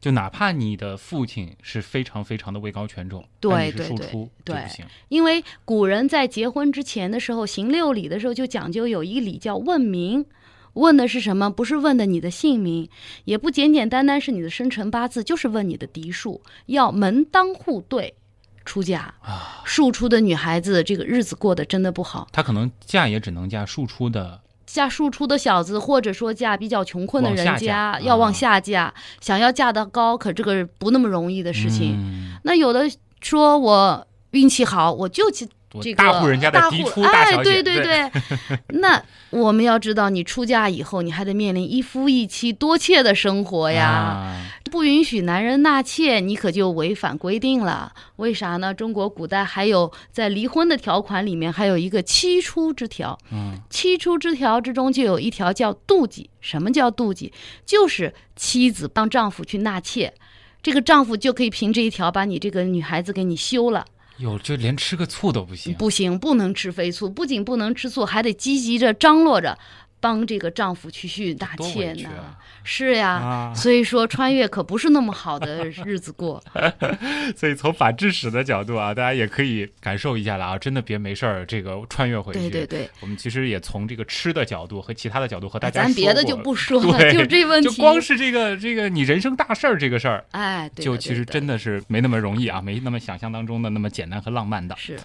就哪怕你的父亲是非常非常的位高权重，对但是对对庶出就对。因为古人在结婚之前的时候，行六礼的时候就讲究有一礼叫问名，问的是什么？不是问的你的姓名，也不简简单单是你的生辰八字，就是问你的嫡庶，要门当户对。出嫁啊，庶出的女孩子，这个日子过得真的不好。她可能嫁也只能嫁庶出的，嫁庶出的小子，或者说嫁比较穷困的人家，要往啊下嫁，想要嫁得高，可这个不那么容易的事情。嗯那有的说我运气好，我就去这个大户人家的大户嫡出大哎，对对对。那我们要知道，你出嫁以后，你还得面临一夫一妻多妾的生活呀。啊不允许男人纳妾，你可就违反规定了。为啥呢？中国古代还有在离婚的条款里面还有一个七出之条。嗯，七出之条之中就有一条叫妒忌。什么叫妒忌？就是妻子帮丈夫去纳妾，这个丈夫就可以凭这一条把你这个女孩子给你休了。有就连吃个醋都不行。不行，不能吃飞醋，不仅不能吃醋，还得积极着张罗着，帮这个丈夫去续纳妾呢。啊是呀，啊！所以说穿越可不是那么好的日子过。所以从法制史的角度啊，大家也可以感受一下了啊，真的别没事儿这个穿越回去。对对对，我们其实也从这个吃的角度和其他的角度和大家咱别的就不说了，就这问题。就光是这个这个你人生大事儿这个事儿，哎，对的就其实真的是没那么容易啊，没那么想象当中的那么简单和浪漫的。是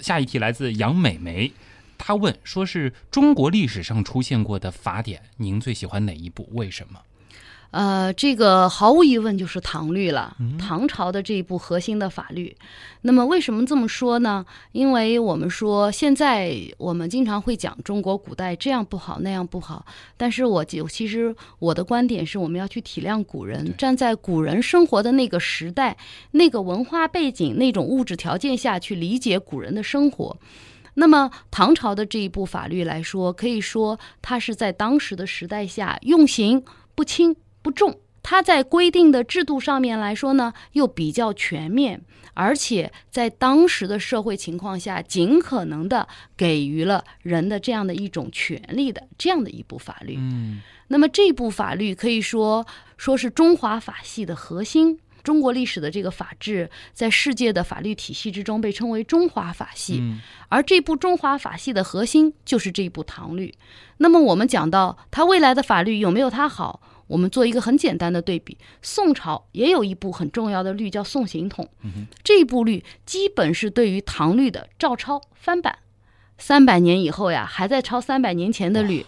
下一题来自杨美眉，她问说是中国历史上出现过的法典，您最喜欢哪一部？为什么？呃，这个毫无疑问就是唐律了，嗯唐朝的这一部核心的法律。那么为什么这么说呢？因为我们说现在我们经常会讲中国古代这样不好那样不好，但是我就其实我的观点是我们要去体谅古人，站在古人生活的那个时代、那个文化背景、那种物质条件下去理解古人的生活。那么唐朝的这一部法律来说，可以说它是在当时的时代下用刑不轻不重。它在规定的制度上面来说呢，又比较全面，而且在当时的社会情况下，尽可能的给予了人的这样的一种权利的这样的一部法律。嗯那么这部法律可以说说是中华法系的核心。中国历史的这个法治，在世界的法律体系之中被称为中华法系。嗯。而这部中华法系的核心就是这部唐律。那么我们讲到它未来的法律有没有它好，我们做一个很简单的对比，宋朝也有一部很重要的律叫《宋刑统》，这部律基本是对于唐律的照抄翻版，三百年以后呀，还在抄三百年前的律。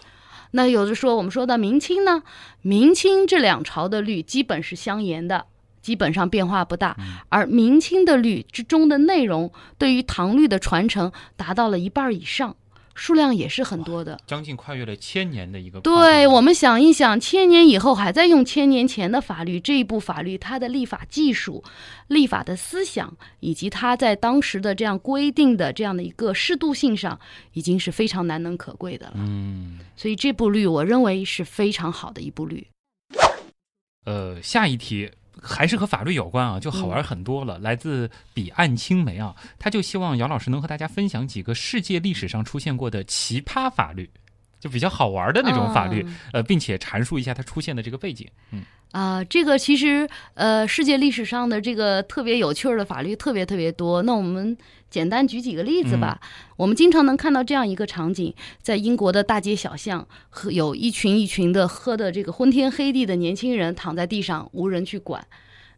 那有的说，我们说到明清呢，明清这两朝的律基本是相沿的，基本上变化不大。而明清的律之中的内容，对于唐律的传承达到了一半儿以上，数量也是很多的。将近跨越了千年的一个对我们想一想，千年以后还在用千年前的法律，这一部法律它的立法技术、立法的思想，以及它在当时的这样规定的这样的一个适度性上，已经是非常难能可贵的了。嗯所以这部律，我认为是非常好的一部律。呃，下一题还是和法律有关啊，就好玩很多了。来自彼岸青梅啊，他就希望姚老师能和大家分享几个世界历史上出现过的奇葩法律，就比较好玩的那种法律，嗯呃，并且阐述一下它出现的这个背景。嗯啊、这个其实呃，世界历史上的这个特别有趣儿的法律特别特别多。那我们简单举几个例子吧。我们经常能看到这样一个场景，在英国的大街小巷，喝有一群一群的喝的这个昏天黑地的年轻人躺在地上，无人去管。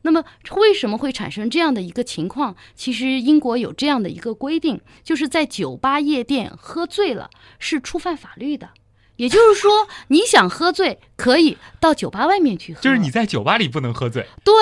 那么为什么会产生这样的一个情况？其实英国有这样的一个规定，就是在酒吧夜店喝醉了是触犯法律的。也就是说，你想喝醉，可以到酒吧外面去喝。就是你在酒吧里不能喝醉，对，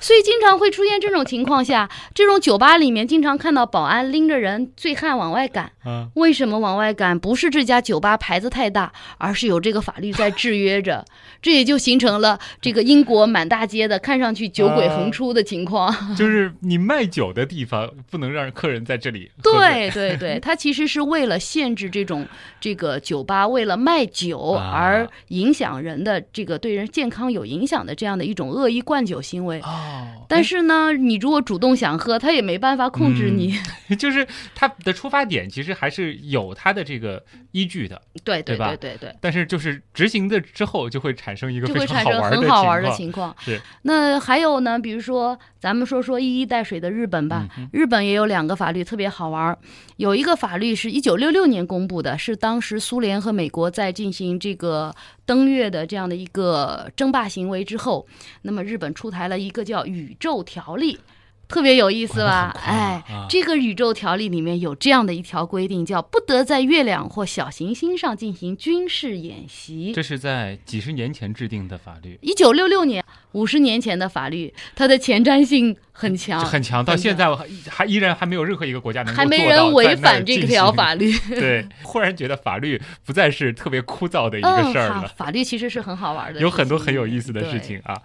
所以经常会出现这种情况下，这种酒吧里面经常看到保安拎着人醉汉往外赶。啊，为什么往外赶？不是这家酒吧牌子太大，而是有这个法律在制约着，这也就形成了这个英国满大街的看上去酒鬼横出的情况。就是你卖酒的地方不能让客人在这里。对对对，他其实是为了限制这种这个酒吧为了卖酒啊而影响人的这个对人健康有影响的这样的一种恶意灌酒行为。哦，但是呢，你如果主动想喝，他也没办法控制你。就是他的出发点其实还是有他的这个依据的，对对对吧对对对，但是就是执行的之后就会产生一个就非会产生常好玩的很好玩的况。情况。是，那还有呢，比如说咱们说说一衣带水的日本吧，嗯日本也有两个法律特别好玩，有一个法律是一九六六年公布的，是当时苏联和美国在在进行这个登月的这样的一个争霸行为之后，那么日本出台了一个叫宇宙条例。特别有意思吧？哎啊，这个宇宙条例里面有这样的一条规定，叫不得在月亮或小行星上进行军事演习。这是在几十年前制定的法律，一九六六年，五十年前的法律，它的前瞻性很强，很强，到现在还还依然还没有任何一个国家能够还没人违反这条法律。对，忽然觉得法律不再是特别枯燥的一个嗯，事儿了，好法律其实是很好玩的，有很多很有意思的事。情啊。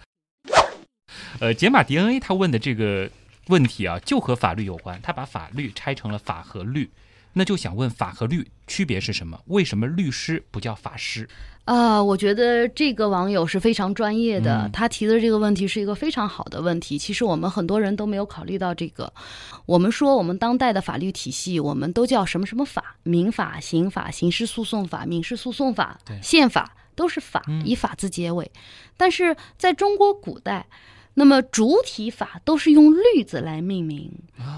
呃，解码 DNA 他问的这个问题啊，就和法律有关，他把法律拆成了法和律。那就想问法和律区别是什么？为什么律师不叫法师？啊、我觉得这个网友是非常专业的，嗯他提的这个问题是一个非常好的问题。其实我们很多人都没有考虑到这个。我们说我们当代的法律体系，我们都叫什么什么法？民法、刑法、刑事诉讼法、民事诉讼法、宪法都是法嗯，以法字结尾。但是在中国古代，那么主体法都是用律字来命名。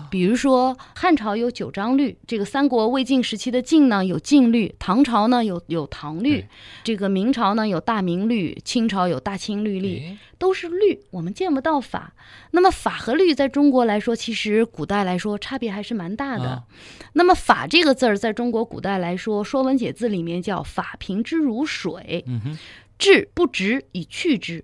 比如说汉朝有九章律，这个三国魏晋时期的晋呢有晋律，唐朝呢有有唐律，这个明朝呢有大明律，清朝有大清律例，都是律，我们见不到法。那么法和律在中国来说，其实古代来说差别还是蛮大的。啊那么法这个字儿，在中国古代来说，《说文解字》里面叫“法平之如水”，治不直以去之。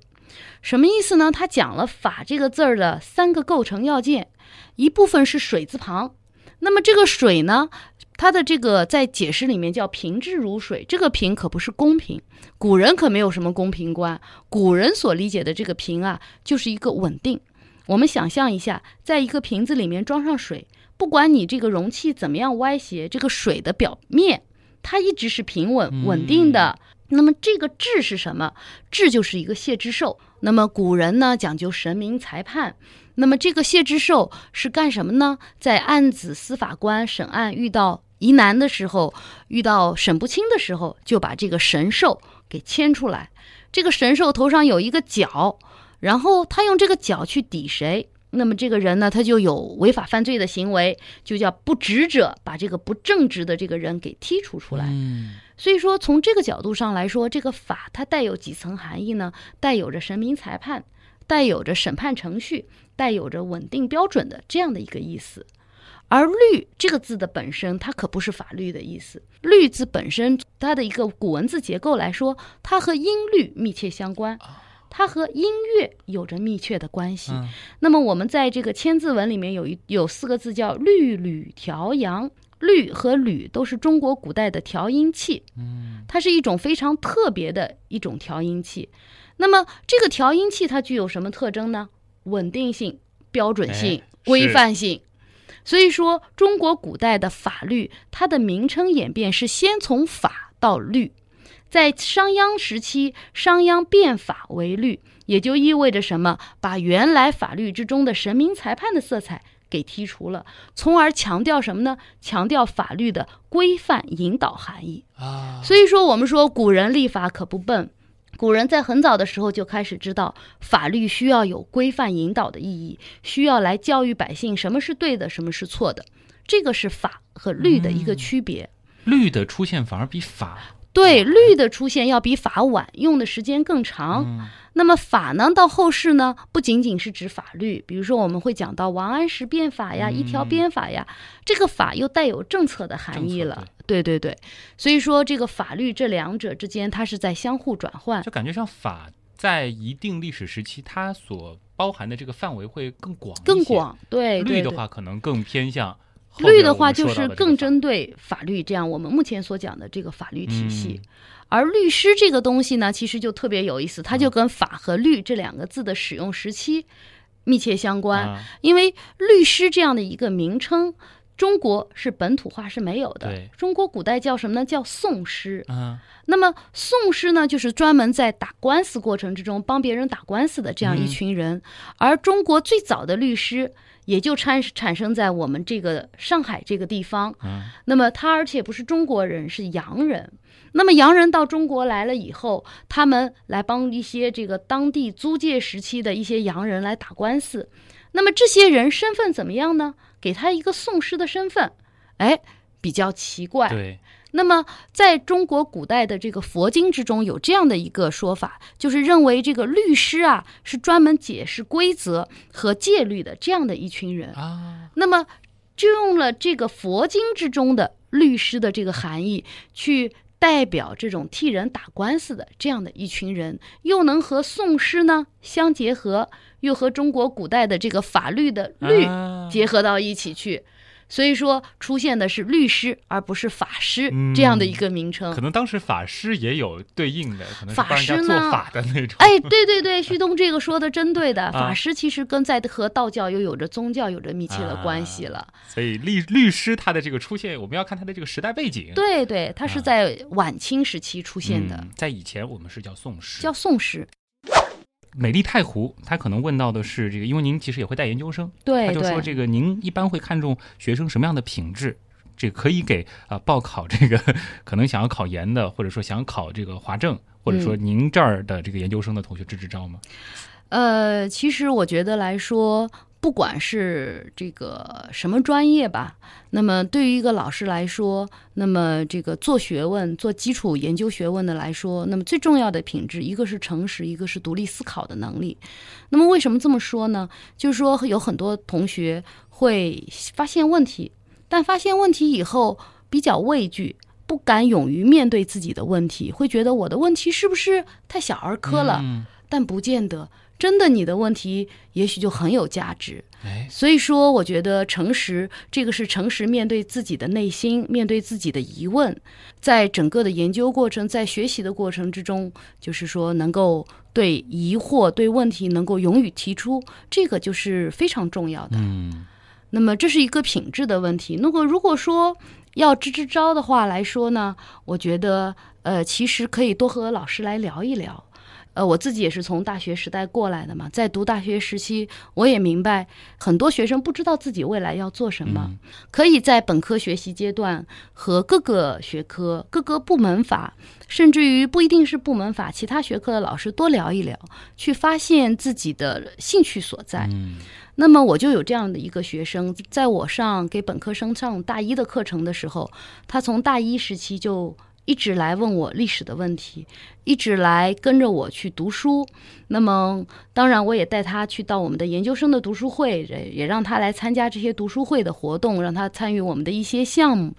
什么意思呢？他讲了“法”这个字儿的三个构成要件，一部分是水字旁，那么这个水呢，它的这个在解释里面叫平质如水，这个平可不是公平，古人可没有什么公平观，古人所理解的这个平啊，就是一个稳定。我们想象一下，在一个瓶子里面装上水，不管你这个容器怎么样歪斜，这个水的表面它一直是平稳稳定的。那么这个治是什么？治就是一个谢之寿。那么古人呢讲究神明裁判，那么这个谢之寿是干什么呢？在案子司法官审案遇到疑难的时候，遇到审不清的时候，就把这个神兽给牵出来。这个神兽头上有一个角，然后他用这个角去抵谁，那么这个人呢，他就有违法犯罪的行为，就叫不直者，把这个不正直的这个人给剔除出来。嗯所以说，从这个角度上来说，这个法它带有几层含义呢？带有着神明裁判，带有着审判程序，带有着稳定标准的这样的一个意思。而“律”这个字的本身，它可不是法律的意思。“律”字本身，它的一个古文字结构来说，它和音律密切相关，它和音乐有着密切的关系。嗯那么我们在这个千字文里面有一有四个字叫律吕调阳，律和吕都是中国古代的调音器，嗯它是一种非常特别的一种调音器。那么这个调音器它具有什么特征呢？稳定性、标准性哎、规范性。所以说，中国古代的法律，它的名称演变是先从法到律。在商鞅时期，商鞅变法为律，也就意味着什么？把原来法律之中的神明裁判的色彩给剔除了，从而强调什么呢？强调法律的规范引导含义。啊，所以说，我们说古人立法可不笨，古人在很早的时候就开始知道法律需要有规范引导的意义，需要来教育百姓什么是对的，什么是错的。这个是法和律的一个区别。律的出现反而比法对律的出现要比法晚，用的时间更长。嗯那么法呢，到后世呢，不仅仅是指法律，比如说我们会讲到王安石变法呀、嗯一条鞭法呀，这个法又带有政策的含义了。对对对，所以说这个法律这两者之间，它是在相互转换。就感觉上法在一定历史时期，它所包含的这个范围会更广更。广，对。律的话，可能更偏向律的话就是更针对法律这样我们目前所讲的这个法律体系，嗯而律师这个东西呢，其实就特别有意思，它嗯就跟法和律这两个字的使用时期密切相关。啊因为律师这样的一个名称，中国是本土化是没有的。中国古代叫什么呢？叫讼师。嗯那么讼师呢，就是专门在打官司过程之中帮别人打官司的这样一群人。而中国最早的律师也就产产生在我们这个上海这个地方。嗯那么他而且不是中国人，是洋人。那么洋人到中国来了以后，他们来帮一些这个当地租界时期的一些洋人来打官司。那么这些人身份怎么样呢？给他一个讼师的身份，哎，比较奇怪。对，那么，在中国古代的这个佛经之中，有这样的一个说法，就是认为这个律师啊是专门解释规则和戒律的这样的一群人。啊，那么，就用了这个佛经之中的律师的这个含义，去代表这种替人打官司的这样的一群人，又能和宋诗呢相结合，又和中国古代的这个法律的律啊结合到一起去。所以说出现的是律师而不是法师嗯这样的一个名称。可能当时法师也有对应的，可能是法师呢做法的那种。哎，对对对，旭东这个说的真对的，啊法师其实跟在和道教又有着宗教有着密切的关系了。所以律律师他的这个出现，我们要看他的这个时代背景。对对，他是在晚清时期出现的，嗯在以前我们是叫宋师。叫宋师。美丽太湖，他可能问到的是这个，因为您其实也会带研究生，对他就说，这个您一般会看重学生什么样的品质？这个可以给啊、报考这个 可能想要考研的，或者说想考这个华政，或者说嗯您这儿的这个研究生的同学支支招吗？呃，其实我觉得来说，不管是这个什么专业吧，那么对于一个老师来说，那么这个做学问、做基础研究学问的来说，那么最重要的品质，一个是诚实，一个是独立思考的能力。那么为什么这么说呢？就是说有很多同学会发现问题，但发现问题以后比较畏惧。不敢勇于面对自己的问题，会觉得我的问题是不是太小儿科了？嗯，但不见得。真的，你的问题也许就很有价值。哎，所以说，我觉得诚实，这个是诚实面对自己的内心，面对自己的疑问，在整个的研究过程，在学习的过程之中，就是说能够对疑惑、对问题能够勇于提出，这个就是非常重要的。嗯那么这是一个品质的问题。那么如果说要支支招的话来说呢，我觉得呃，其实可以多和老师来聊一聊。呃，我自己也是从大学时代过来的嘛，在读大学时期，我也明白很多学生不知道自己未来要做什么，嗯可以在本科学习阶段和各个学科、各个部门法，甚至于不一定是部门法，其他学科的老师多聊一聊，去发现自己的兴趣所在。嗯那么我就有这样的一个学生，在我上给本科生上大一的课程的时候，他从大一时期就一直来问我历史的问题，一直来跟着我去读书。那么当然，我也带他去到我们的研究生的读书会，也让他来参加这些读书会的活动，让他参与我们的一些项目。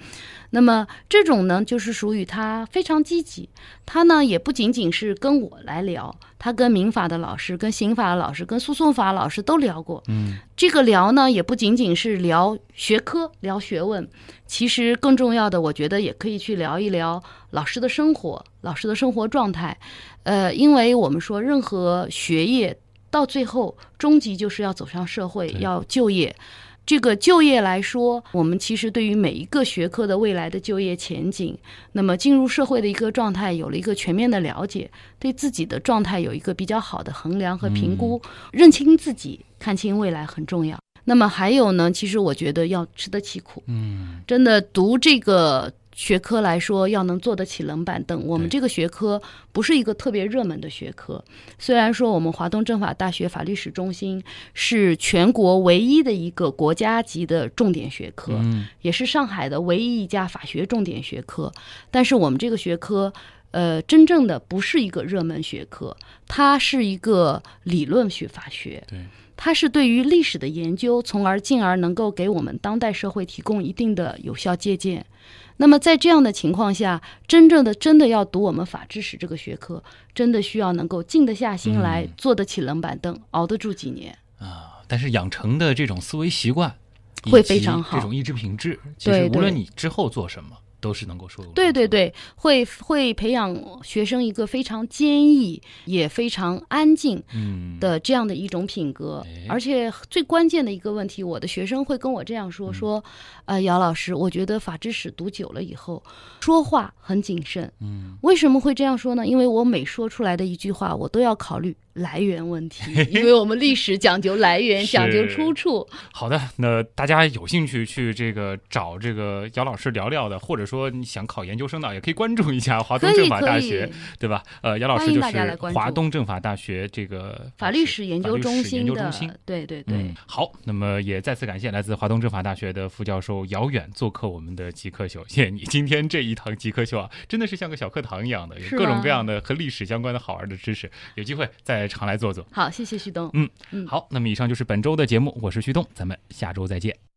那么这种呢，就是属于他非常积极。他呢，也不仅仅是跟我来聊，他跟民法的老师、跟刑法的老师、跟诉讼法老师都聊过。嗯这个聊呢，也不仅仅是聊学科、聊学问，其实更重要的，我觉得也可以去聊一聊老师的生活、老师的生活状态。呃，因为我们说，任何学业到最后，终极就是要走上社会，要就业。这个就业来说，我们其实对于每一个学科的未来的就业前景，那么进入社会的一个状态有了一个全面的了解，对自己的状态有一个比较好的衡量和评估，认清自己，看清未来很重要。那么还有呢，其实我觉得要吃得起苦，嗯。真的读这个学科来说，要能坐得起冷板凳。我们这个学科不是一个特别热门的学科，虽然说我们华东政法大学法律史中心是全国唯一的一个国家级的重点学科，嗯也是上海的唯一一家法学重点学科，但是我们这个学科。呃，真正的不是一个热门学科，它是一个理论学法学。对，它是对于历史的研究，从而进而能够给我们当代社会提供一定的有效借鉴。那么在这样的情况下，真正的真的要读我们法制史这个学科，真的需要能够静得下心来，嗯坐得起冷板凳，熬得住几年。啊，但是养成的这种思维习惯会非常好这种意志品质，其对实无论你之后做什么，都是能够说的。对对，对，会会培养学生一个非常坚毅也非常安静嗯，的这样的一种品格哎，而且最关键的一个问题，我的学生会跟我这样说：说，呃，姚老师，我觉得法制史读久了以后，说话很谨慎。嗯，为什么会这样说呢？因为我每说出来的一句话，我都要考虑来源问题，因为我们历史讲究来源，讲究出处。好的，那大家有兴趣去这个找这个姚老师聊聊的，或者说你想考研究生的，也可以关注一下华东政法大学，，对吧？呃，姚老师就是华东政法大学这个法律史研究中心的究中心，对对对。嗯，好，那么也再次感谢来自华东政法大学的副教授姚远做客我们的极客秀。谢谢你今天这一堂极客秀啊，真的是像个小课堂一样的，有各种各样的和历史相关的好玩的知识，有机会再常来坐坐。好，谢谢旭东。嗯嗯好，那么以上就是本周的节目，我是旭东，咱们下周再见。